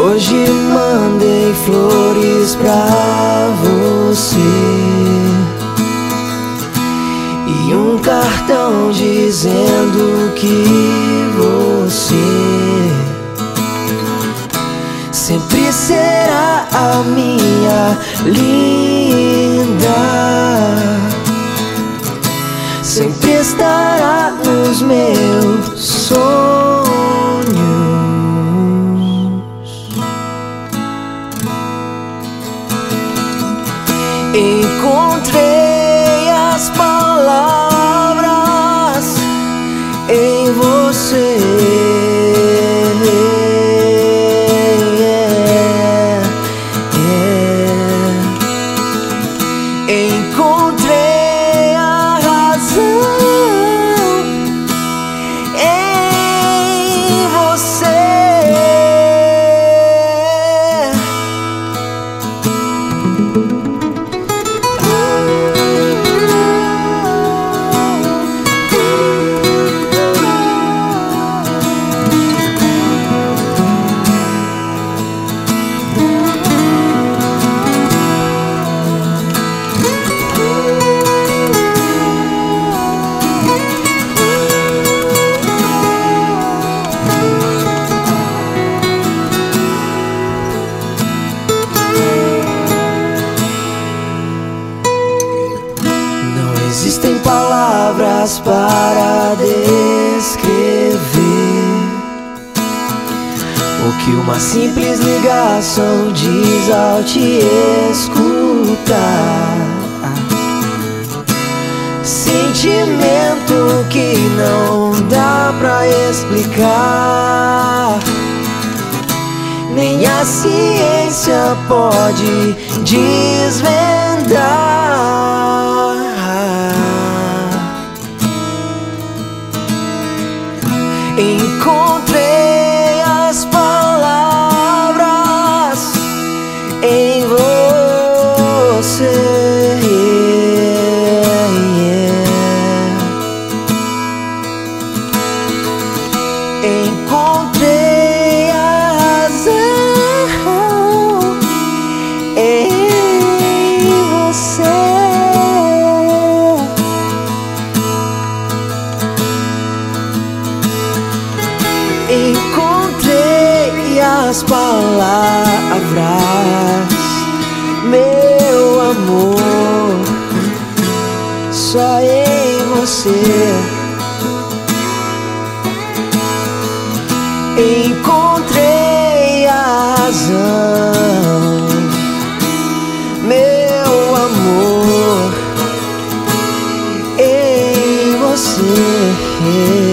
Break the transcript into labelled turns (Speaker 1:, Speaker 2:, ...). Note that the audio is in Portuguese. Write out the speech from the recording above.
Speaker 1: Hoje mandei flores pra você e um cartão dizendo que você sempre será a minha linda. Sempre estará nos meus sonhos. Encontrei para descrever o que uma simples ligação diz ao te escutar. Sentimento que não dá pra explicar. Nem a ciência pode desvendar. Encontrei as palavras em você. Encontrei a razão em você. encontrei as palavras, meu amor, só em você. Encontrei a razão, meu amor, em você.